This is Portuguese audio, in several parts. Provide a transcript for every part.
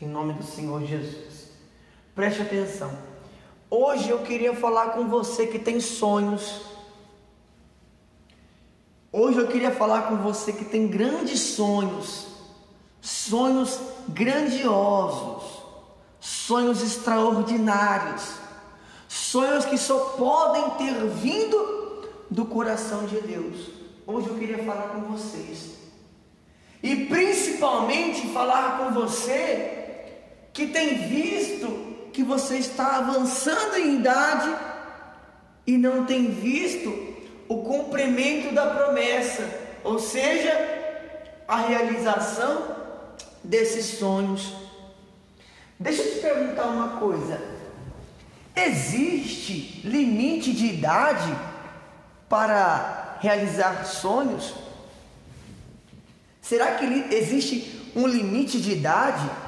em nome do Senhor Jesus. Preste atenção. Hoje eu queria falar com você que tem sonhos. Hoje eu queria falar com você que tem grandes sonhos, sonhos grandiosos, sonhos extraordinários, sonhos que só podem ter vindo do coração de Deus. Hoje eu queria falar com vocês e principalmente falar com você que tem visto que você está avançando em idade e não tem visto o cumprimento da promessa, ou seja, a realização desses sonhos. Deixa eu te perguntar uma coisa: existe limite de idade para realizar sonhos? Será que existe um limite de idade?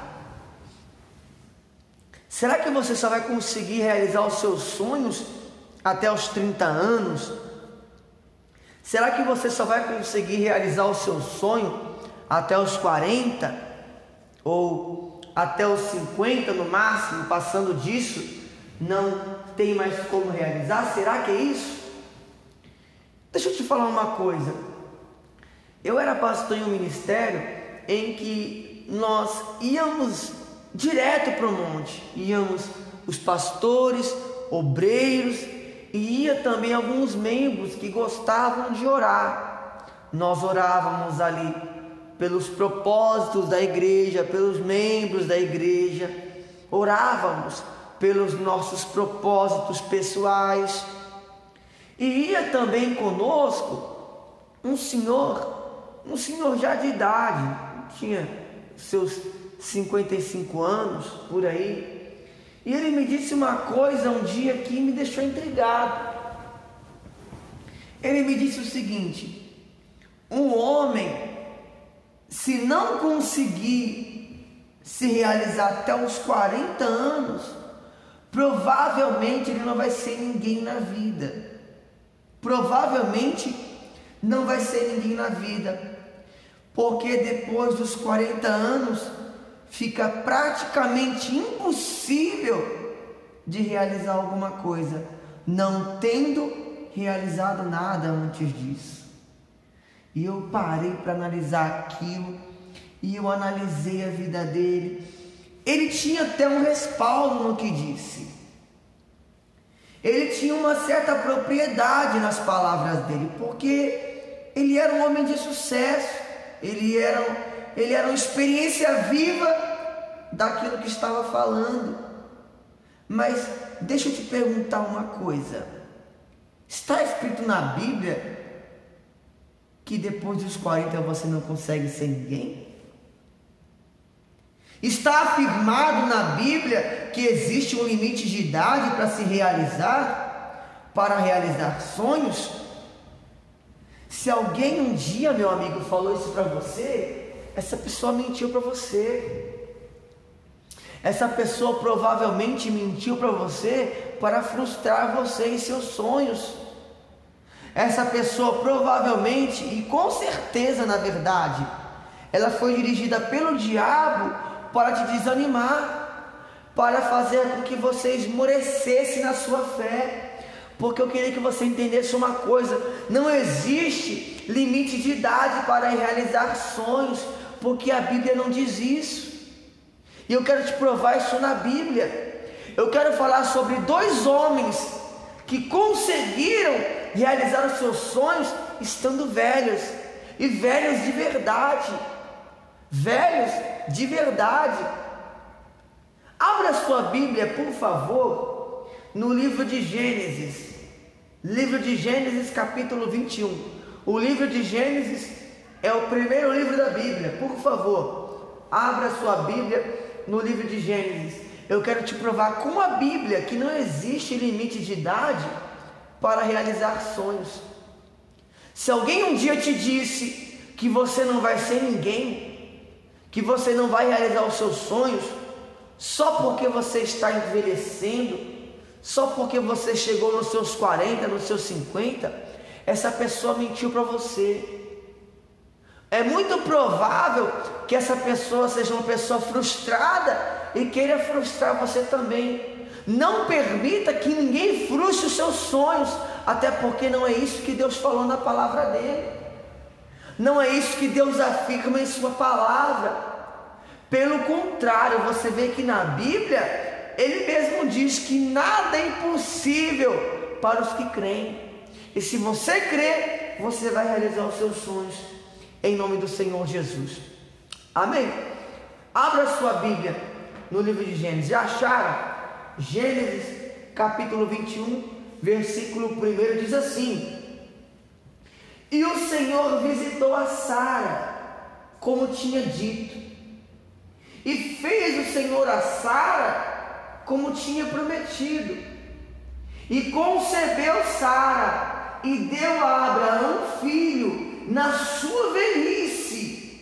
Será que você só vai conseguir realizar os seus sonhos até os 30 anos? Será que você só vai conseguir realizar o seu sonho até os 40? Ou até os 50 no máximo? Passando disso, não tem mais como realizar? Será que é isso? Deixa eu te falar uma coisa. Eu era pastor em um ministério em que nós íamos direto para o monte, íamos os pastores, obreiros e ia também alguns membros que gostavam de orar. Nós orávamos ali pelos propósitos da igreja, pelos membros da igreja, orávamos pelos nossos propósitos pessoais. E ia também conosco um senhor um senhor já de idade, tinha seus 55 anos por aí, e ele me disse uma coisa um dia que me deixou intrigado. Ele me disse o seguinte: um homem, se não conseguir se realizar até os 40 anos, provavelmente ele não vai ser ninguém na vida. Provavelmente não vai ser ninguém na vida porque depois dos 40 anos fica praticamente impossível de realizar alguma coisa, não tendo realizado nada antes disso. E eu parei para analisar aquilo e eu analisei a vida dele. Ele tinha até um respaldo no que disse. Ele tinha uma certa propriedade nas palavras dele, porque ele era um homem de sucesso ele era, ele era uma experiência viva daquilo que estava falando. Mas deixa eu te perguntar uma coisa: está escrito na Bíblia que depois dos 40 você não consegue ser ninguém? Está afirmado na Bíblia que existe um limite de idade para se realizar, para realizar sonhos? Se alguém um dia, meu amigo, falou isso para você, essa pessoa mentiu para você. Essa pessoa provavelmente mentiu para você para frustrar você em seus sonhos. Essa pessoa provavelmente, e com certeza na verdade, ela foi dirigida pelo diabo para te desanimar, para fazer com que você esmorecesse na sua fé porque eu queria que você entendesse uma coisa: não existe limite de idade para realizar sonhos, porque a Bíblia não diz isso. E eu quero te provar isso na Bíblia. Eu quero falar sobre dois homens que conseguiram realizar os seus sonhos estando velhos, e velhos de verdade. Velhos de verdade. Abra sua Bíblia, por favor, no livro de Gênesis. Livro de Gênesis, capítulo 21. O livro de Gênesis é o primeiro livro da Bíblia. Por favor, abra sua Bíblia no livro de Gênesis. Eu quero te provar com a Bíblia que não existe limite de idade para realizar sonhos. Se alguém um dia te disse que você não vai ser ninguém, que você não vai realizar os seus sonhos, só porque você está envelhecendo, só porque você chegou nos seus 40, nos seus 50, essa pessoa mentiu para você. É muito provável que essa pessoa seja uma pessoa frustrada e queira frustrar você também. Não permita que ninguém frustre os seus sonhos, até porque não é isso que Deus falou na palavra dele. Não é isso que Deus afirma em Sua palavra. Pelo contrário, você vê que na Bíblia, Ele mesmo diz que nada é impossível para os que creem. E se você crê, você vai realizar os seus sonhos em nome do Senhor Jesus. Amém? Abra sua Bíblia no livro de Gênesis. Já acharam? Gênesis capítulo 21, versículo 1 diz assim: E o Senhor visitou a Sara, como tinha dito, e fez o Senhor a Sara como tinha prometido, e concebeu Sara, e deu a Abraão filho na sua velhice,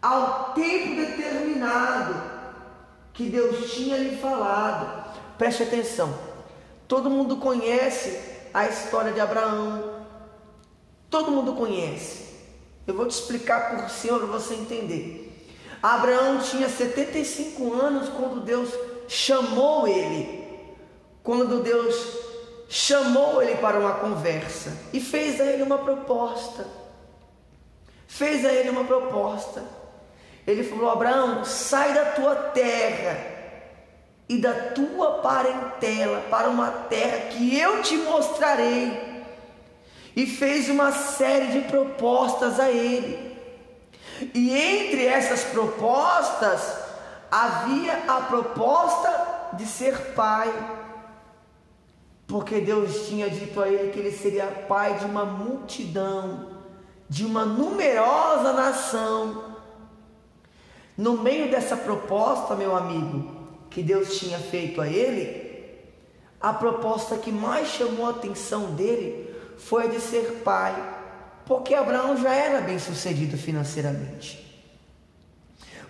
ao tempo determinado que Deus tinha lhe falado. Preste atenção. Todo mundo conhece a história de Abraão. Todo mundo conhece. Eu vou te explicar por cima para você entender. Abraão tinha 75 anos quando Deus chamou ele. Quando Deus chamou ele para uma conversa e fez a ele uma proposta. Fez a ele uma proposta. Ele falou: Abraão, sai da tua terra e da tua parentela para uma terra que eu te mostrarei. E fez uma série de propostas a ele. E entre essas propostas havia a proposta de ser pai porque Deus tinha dito a ele que ele seria pai de uma multidão, de uma numerosa nação. No meio dessa proposta, meu amigo, que Deus tinha feito a ele, a proposta que mais chamou a atenção dele foi a de ser pai, porque Abraão já era bem sucedido financeiramente.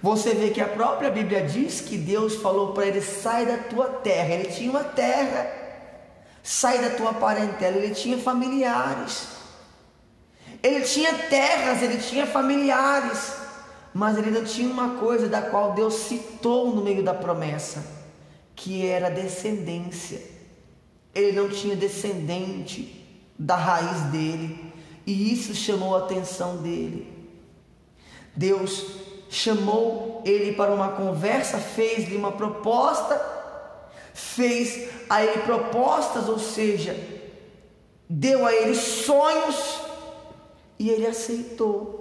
Você vê que a própria Bíblia diz que Deus falou para ele: sai da tua terra. Ele tinha uma terra Sai da tua parentela. Ele tinha familiares. Ele tinha terras, ele tinha familiares. Mas ele não tinha uma coisa da qual Deus citou no meio da promessa, que era descendência. Ele não tinha descendente da raiz dele, e isso chamou a atenção dele. Deus chamou ele para uma conversa, fez-lhe uma proposta fez a ele propostas, ou seja, deu a ele sonhos e ele aceitou.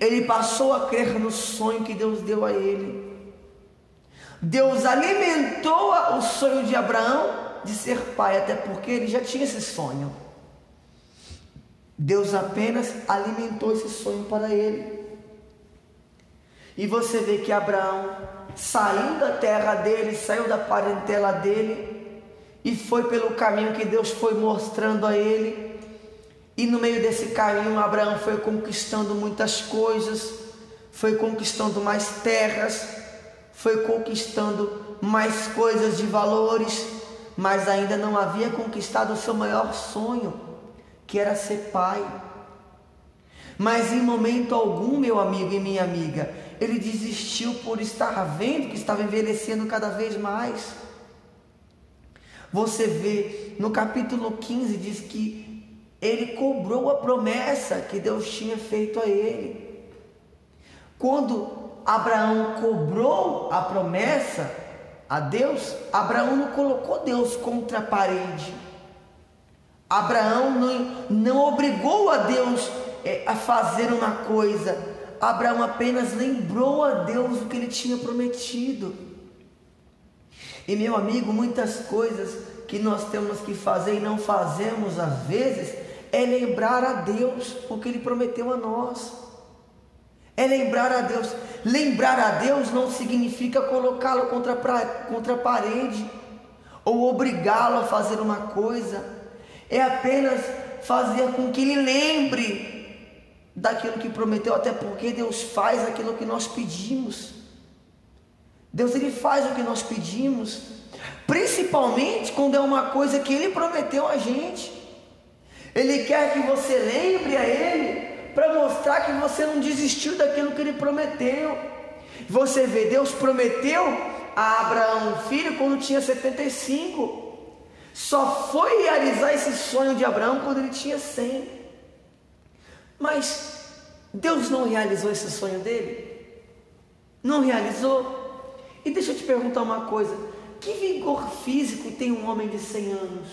Ele passou a crer no sonho que Deus deu a ele. Deus alimentou o sonho de Abraão de ser pai, até porque ele já tinha esse sonho. Deus apenas alimentou esse sonho para ele. E você vê que Abraão saiu da terra dele, saiu da parentela dele e foi pelo caminho que Deus foi mostrando a ele. E no meio desse caminho, Abraão foi conquistando muitas coisas, foi conquistando mais terras, foi conquistando mais coisas de valores, mas ainda não havia conquistado o seu maior sonho, que era ser pai. Mas em momento algum, meu amigo e minha amiga, ele desistiu por estar vendo que estava envelhecendo cada vez mais. Você vê no capítulo 15 diz que ele cobrou a promessa que Deus tinha feito a ele. Quando Abraão cobrou a promessa a Deus, Abraão não colocou Deus contra a parede. Abraão não, não obrigou a Deus é, a fazer uma coisa, Abraão apenas lembrou a Deus o que ele tinha prometido. E meu amigo, muitas coisas que nós temos que fazer e não fazemos às vezes é lembrar a Deus o que ele prometeu a nós. É lembrar a Deus. Lembrar a Deus não significa colocá-lo contra, contra a parede ou obrigá-lo a fazer uma coisa. É apenas fazer com que ele lembre daquilo que prometeu, até porque Deus faz aquilo que nós pedimos. Deus ele faz o que nós pedimos, principalmente quando é uma coisa que ele prometeu a gente. Ele quer que você lembre a ele para mostrar que você não desistiu daquilo que ele prometeu. Você vê, Deus prometeu a Abraão um filho quando tinha 75. Só foi realizar esse sonho de Abraão quando ele tinha 100. Mas Deus não realizou esse sonho dele? Não realizou? E deixa eu te perguntar uma coisa: que vigor físico tem um homem de 100 anos?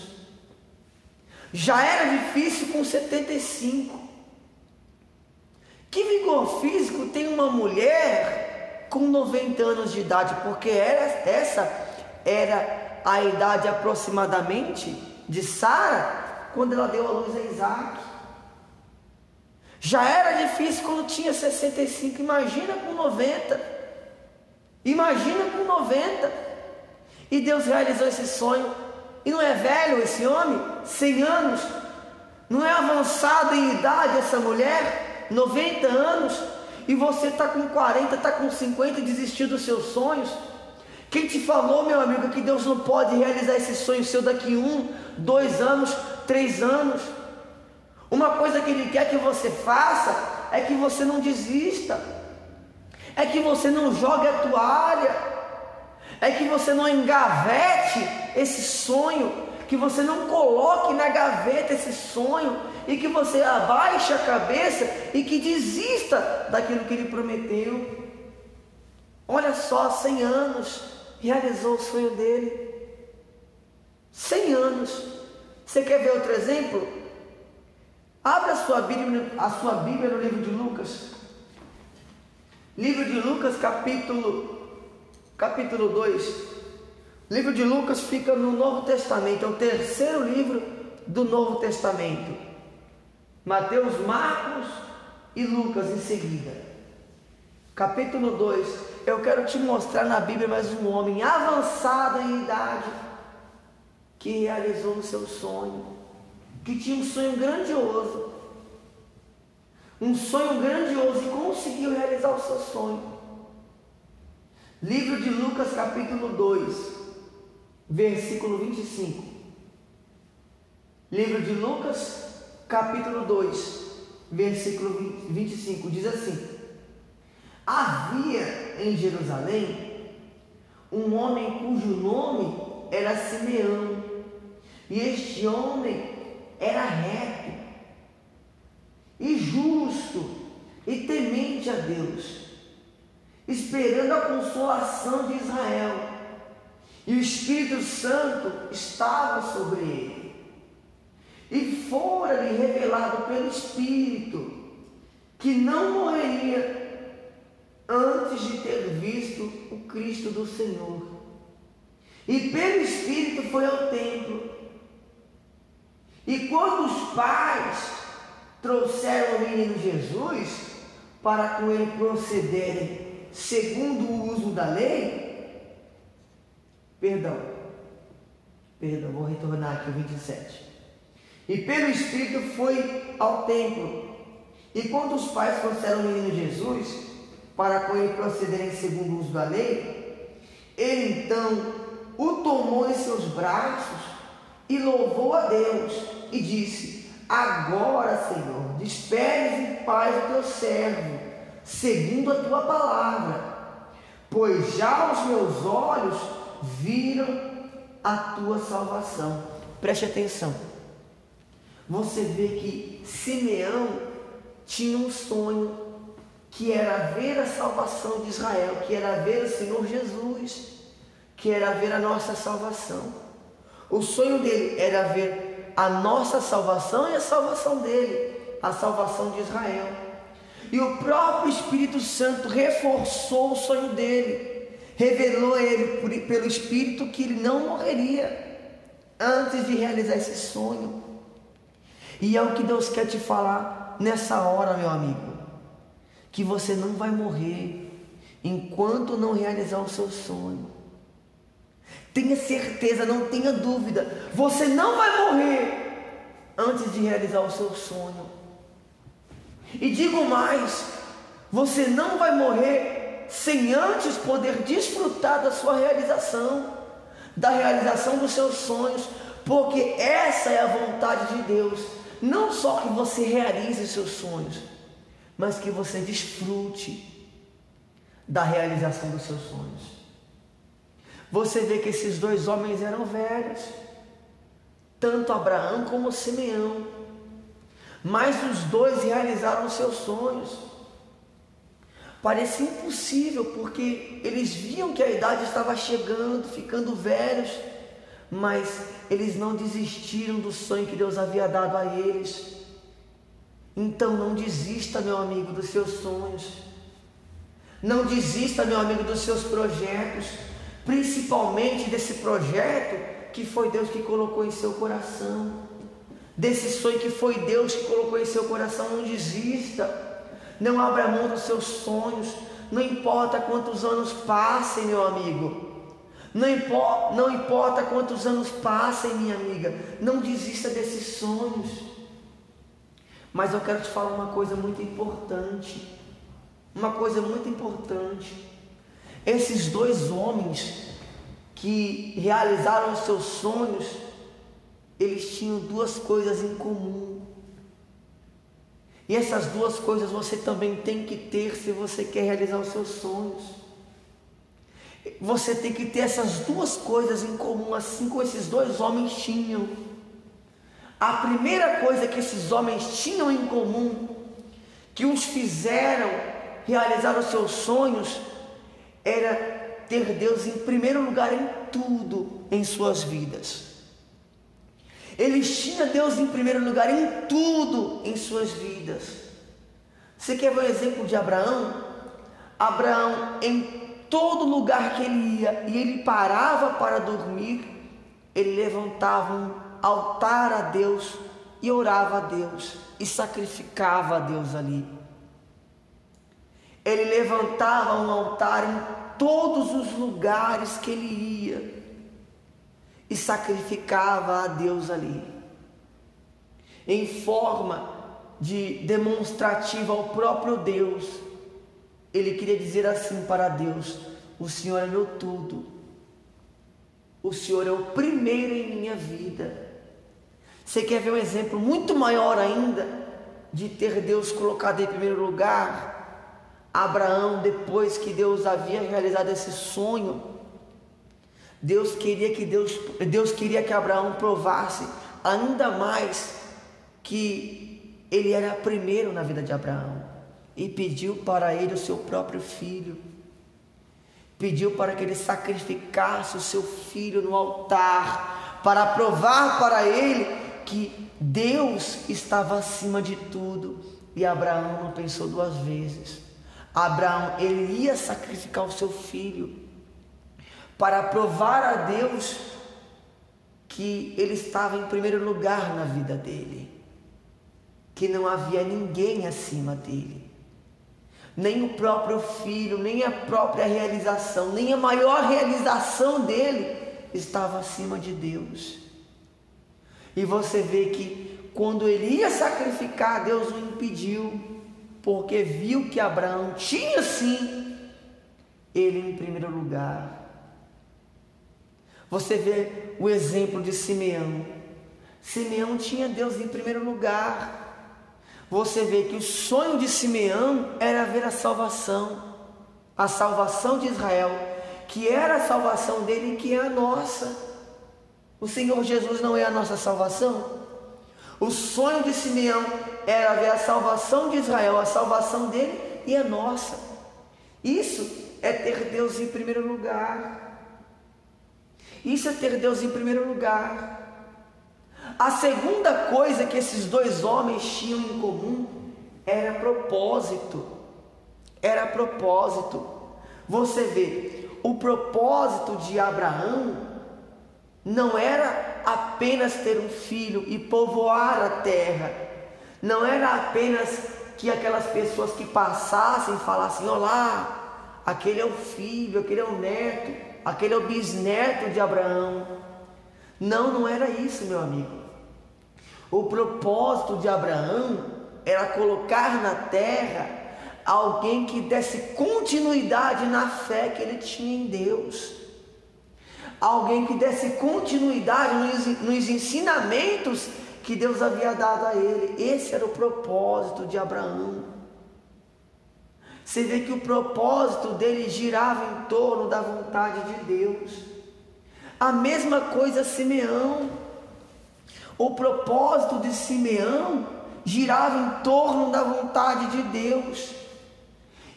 Já era difícil com 75. Que vigor físico tem uma mulher com 90 anos de idade? Porque era, essa era a idade aproximadamente de Sara quando ela deu a luz a Isaac. Já era difícil quando tinha 65, imagina com 90. Imagina com 90. E Deus realizou esse sonho. E não é velho esse homem? 100 anos. Não é avançado em idade essa mulher? 90 anos. E você está com 40, está com 50 e desistiu dos seus sonhos? Quem te falou, meu amigo, que Deus não pode realizar esse sonho seu daqui um, dois anos, três anos? Uma coisa que Ele quer que você faça é que você não desista, é que você não jogue a toalha, é que você não engavete esse sonho, que você não coloque na gaveta esse sonho e que você abaixe a cabeça e que desista daquilo que Ele prometeu. Olha só, 100 anos realizou o sonho dele. 100 anos. Você quer ver outro exemplo? Sua Bíblia, a sua Bíblia no livro de Lucas. Livro de Lucas, capítulo capítulo 2. Livro de Lucas fica no Novo Testamento, é o terceiro livro do Novo Testamento. Mateus, Marcos e Lucas em seguida. Capítulo 2. Eu quero te mostrar na Bíblia mais um homem avançado em idade que realizou o seu sonho que tinha um sonho grandioso. Um sonho grandioso e conseguiu realizar o seu sonho. Livro de Lucas, capítulo 2, versículo 25. Livro de Lucas, capítulo 2, versículo 25, diz assim: Havia em Jerusalém um homem cujo nome era Simeão, e este homem era reto justo e temente a Deus, esperando a consolação de Israel. E o Espírito Santo estava sobre ele. E fora-lhe revelado pelo Espírito que não morreria antes de ter visto o Cristo do Senhor. E pelo Espírito foi ao templo e quando os pais trouxeram o menino Jesus para com ele procederem segundo o uso da lei, perdão, perdão, vou retornar aqui o 27. E pelo Espírito foi ao templo. E quando os pais trouxeram o menino Jesus para com ele procederem segundo o uso da lei, ele então o tomou em seus braços e louvou a Deus e disse: Agora, Senhor, despedes em paz o teu servo, segundo a tua palavra, pois já os meus olhos viram a tua salvação. Preste atenção. Você vê que Simeão tinha um sonho que era ver a salvação de Israel, que era ver o Senhor Jesus, que era ver a nossa salvação. O sonho dele era ver a nossa salvação e a salvação dele, a salvação de Israel. E o próprio Espírito Santo reforçou o sonho dele, revelou a ele pelo Espírito que ele não morreria antes de realizar esse sonho. E é o que Deus quer te falar nessa hora, meu amigo, que você não vai morrer enquanto não realizar o seu sonho. Tenha certeza, não tenha dúvida. Você não vai morrer antes de realizar o seu sonho. E digo mais: você não vai morrer sem antes poder desfrutar da sua realização, da realização dos seus sonhos, porque essa é a vontade de Deus. Não só que você realize seus sonhos, mas que você desfrute da realização dos seus sonhos. Você vê que esses dois homens eram velhos, tanto Abraão como Simeão, mas os dois realizaram seus sonhos. Parecia impossível, porque eles viam que a idade estava chegando, ficando velhos, mas eles não desistiram do sonho que Deus havia dado a eles. Então não desista, meu amigo, dos seus sonhos. Não desista, meu amigo, dos seus projetos, principalmente desse projeto que foi Deus que colocou em seu coração. Desse sonho que foi Deus que colocou em seu coração, não desista. Não abra mão dos seus sonhos. Não importa quantos anos passem, meu amigo. Não não importa quantos anos passem, minha amiga. Não desista desses sonhos. Mas eu quero te falar uma coisa muito importante. Uma coisa muito importante. Esses dois homens que realizaram os seus sonhos, eles tinham duas coisas em comum. E essas duas coisas você também tem que ter se você quer realizar os seus sonhos. Você tem que ter essas duas coisas em comum, assim como esses dois homens tinham. A primeira coisa que esses homens tinham em comum, que os fizeram realizar os seus sonhos, era ter Deus em primeiro lugar em tudo em suas vidas. Eles tinham Deus em primeiro lugar em tudo em suas vidas. Você quer ver um exemplo de Abraão? Abraão, em todo lugar que ele ia e ele parava para dormir, ele levantava um altar a Deus e orava a Deus e sacrificava a Deus ali. Ele levantava um altar em todos os lugares que ele ia e sacrificava a Deus ali, em forma de demonstrativa ao próprio Deus. Ele queria dizer assim para Deus: O Senhor é meu tudo, o Senhor é o primeiro em minha vida. Você quer ver um exemplo muito maior ainda de ter Deus colocado em primeiro lugar? Abraão, depois que Deus havia realizado esse sonho, Deus queria que Deus, Deus queria que Abraão provasse ainda mais que ele era primeiro na vida de Abraão e pediu para ele o seu próprio filho. Pediu para que ele sacrificasse o seu filho no altar para provar para ele que Deus estava acima de tudo. E Abraão não pensou duas vezes. Abraão, ele ia sacrificar o seu filho para provar a Deus que ele estava em primeiro lugar na vida dele, que não havia ninguém acima dele, nem o próprio filho, nem a própria realização, nem a maior realização dele estava acima de Deus. E você vê que quando ele ia sacrificar, Deus o impediu, porque viu que Abraão tinha sim ele em primeiro lugar. Você vê o exemplo de Simeão. Simeão tinha Deus em primeiro lugar. Você vê que o sonho de Simeão era ver a salvação, a salvação de Israel, que era a salvação dele e que é a nossa. O Senhor Jesus não é a nossa salvação? O sonho de Simeão era ver a salvação de Israel, a salvação dele e a nossa. Isso é ter Deus em primeiro lugar. Isso é ter Deus em primeiro lugar. A segunda coisa que esses dois homens tinham em comum era propósito. Era propósito. Você vê, o propósito de Abraão não era apenas ter um filho e povoar a terra. Não era apenas que aquelas pessoas que passassem falassem: Olá, aquele é o filho, aquele é o neto aquele é o bisneto de Abraão. Não, não era isso, meu amigo. O propósito de Abraão era colocar na terra alguém que desse continuidade na fé que ele tinha em Deus. Alguém que desse continuidade nos, nos ensinamentos que Deus havia dado a ele. Esse era o propósito de Abraão. você vê que o propósito dele girava em torno da vontade de Deus. A mesma coisa Simeão. O propósito de Simeão girava em torno da vontade de Deus.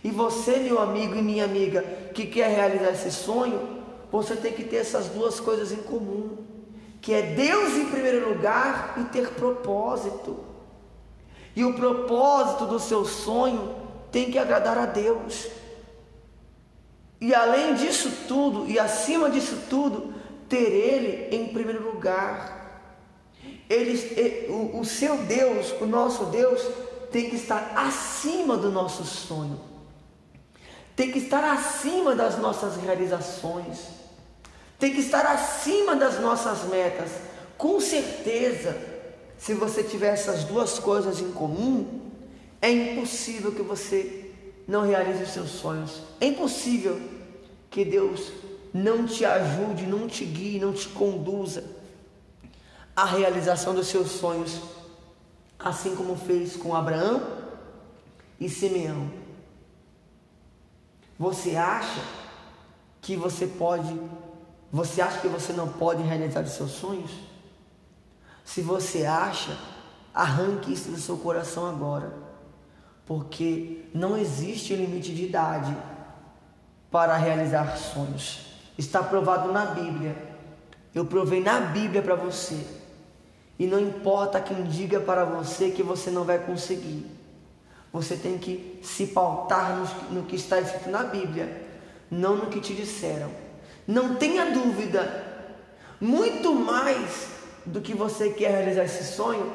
E você, meu amigo e minha amiga, que quer realizar esse sonho, você tem que ter essas duas coisas em comum, que é Deus em primeiro lugar e ter propósito. E o propósito do seu sonho tem que agradar a Deus. E além disso tudo, e acima disso tudo, ter Ele em primeiro lugar. Ele, o, o seu Deus, o nosso Deus, tem que estar acima do nosso sonho, tem que estar acima das nossas realizações, tem que estar acima das nossas metas. Com certeza, se você tiver essas duas coisas em comum, é impossível que você não realize os seus sonhos. É impossível que Deus não te ajude, não te guie, não te conduza à realização dos seus sonhos, assim como fez com Abraão e Simeão. Você acha que você pode, você acha que você não pode realizar os seus sonhos? Se você acha, arranque isso do seu coração agora porque não existe limite de idade para realizar sonhos. Está provado na Bíblia. Eu provei na Bíblia para você. E não importa quem diga para você que você não vai conseguir. Você tem que se pautar no, no que está escrito na Bíblia, não no que te disseram. Não tenha dúvida, muito mais do que você quer realizar esse sonho,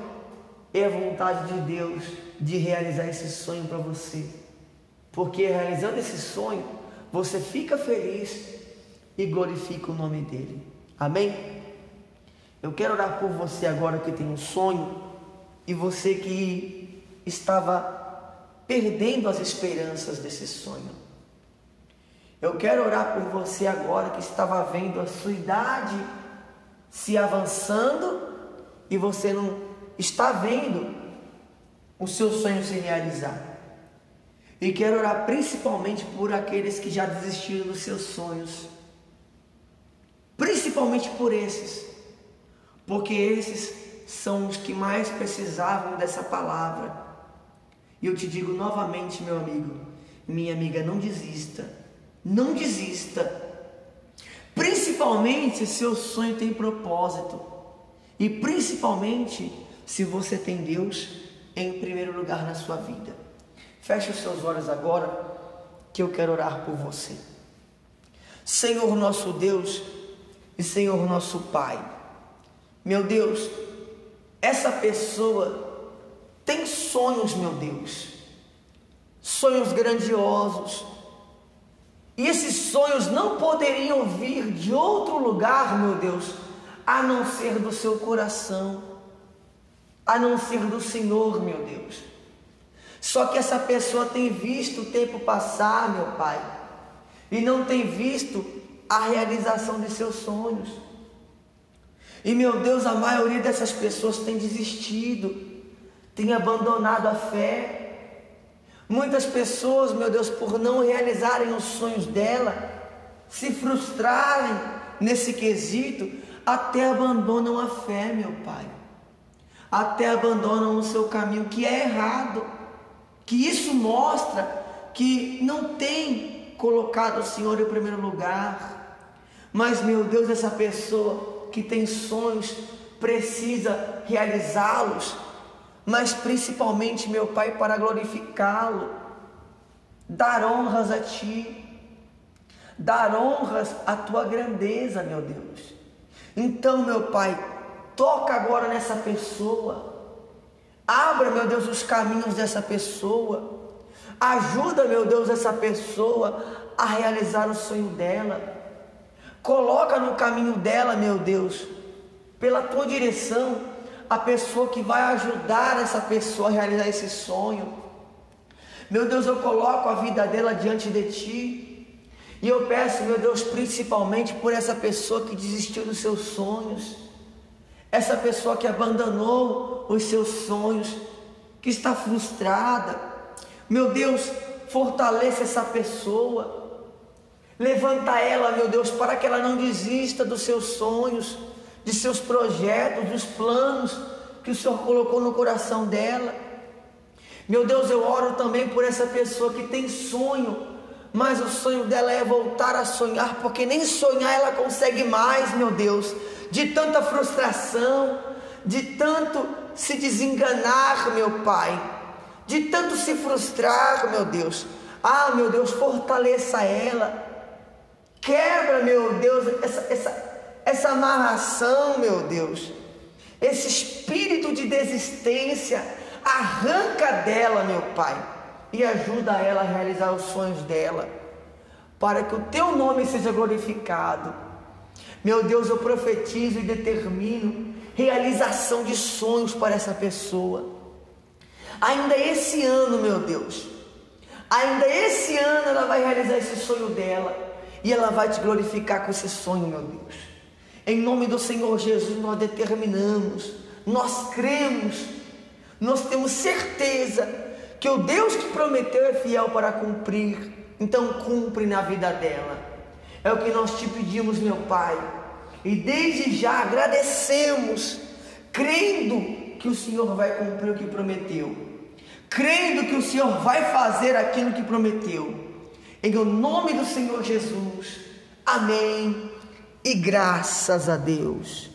é a vontade de Deus de realizar esse sonho para você. Porque realizando esse sonho, você fica feliz e glorifica o nome dele. Amém? Eu quero orar por você agora que tem um sonho e você que estava perdendo as esperanças desse sonho. Eu quero orar por você agora que estava vendo a sua idade se avançando e você não está vendo o seu sonho se realizar. E quero orar principalmente por aqueles que já desistiram dos seus sonhos. Principalmente por esses. Porque esses são os que mais precisavam dessa palavra. E eu te digo novamente, meu amigo, minha amiga, não desista. Não desista. Principalmente se seu sonho tem propósito. E principalmente se você tem Deus em primeiro lugar na sua vida. Feche os seus olhos agora, que eu quero orar por você. Senhor nosso Deus e Senhor nosso Pai, meu Deus, essa pessoa tem sonhos, meu Deus, sonhos grandiosos, e esses sonhos não poderiam vir de outro lugar, meu Deus, a não ser do seu coração a não ser do Senhor, meu Deus. Só que essa pessoa tem visto o tempo passar, meu Pai, e não tem visto a realização de seus sonhos. E meu Deus, a maioria dessas pessoas tem desistido, tem abandonado a fé. Muitas pessoas, meu Deus, por não realizarem os sonhos dela, se frustrarem nesse quesito, até abandonam a fé, meu Pai até abandonam o seu caminho, que é errado. Que isso mostra que não tem colocado o Senhor em primeiro lugar. Mas, meu Deus, essa pessoa que tem sonhos precisa realizá-los, mas principalmente, meu Pai, para glorificá-lo, dar honras a Ti, dar honras à Tua grandeza, meu Deus. Então, meu Pai, Toca agora nessa pessoa. Abra, meu Deus, os caminhos dessa pessoa. Ajuda, meu Deus, essa pessoa a realizar o sonho dela. Coloca no caminho dela, meu Deus, pela tua direção, a pessoa que vai ajudar essa pessoa a realizar esse sonho. Meu Deus, eu coloco a vida dela diante de ti. E eu peço, meu Deus, principalmente por essa pessoa que desistiu dos seus sonhos essa pessoa que abandonou os seus sonhos, que está frustrada. Meu Deus, fortaleça essa pessoa. Levanta ela, meu Deus, para que ela não desista dos seus sonhos, de seus projetos, dos planos que o Senhor colocou no coração dela. Meu Deus, eu oro também por essa pessoa que tem sonho, mas o sonho dela é voltar a sonhar, porque nem sonhar ela consegue mais, meu Deus, de tanta frustração, de tanto se desenganar, meu Pai, de tanto se frustrar, meu Deus. Ah, meu Deus, fortaleça ela. Quebra, meu Deus, essa, essa, essa amarração, meu Deus. Esse espírito de desistência, arranca dela, meu Pai, e ajuda ela a realizar os sonhos dela, para que o teu nome seja glorificado. Meu Deus, eu profetizo e determino realização de sonhos para essa pessoa. Ainda esse ano, meu Deus, ainda esse ano ela vai realizar esse sonho dela e ela vai te glorificar com esse sonho, meu Deus. Em nome do Senhor Jesus, nós determinamos, nós cremos, nós temos certeza que o Deus que prometeu é fiel para cumprir. Então, cumpre na vida dela. É o que nós te pedimos, meu Pai. E desde já agradecemos, crendo que o Senhor vai cumprir o que prometeu, crendo que o Senhor vai fazer aquilo que prometeu. Em nome do Senhor Jesus. Amém. E graças a Deus.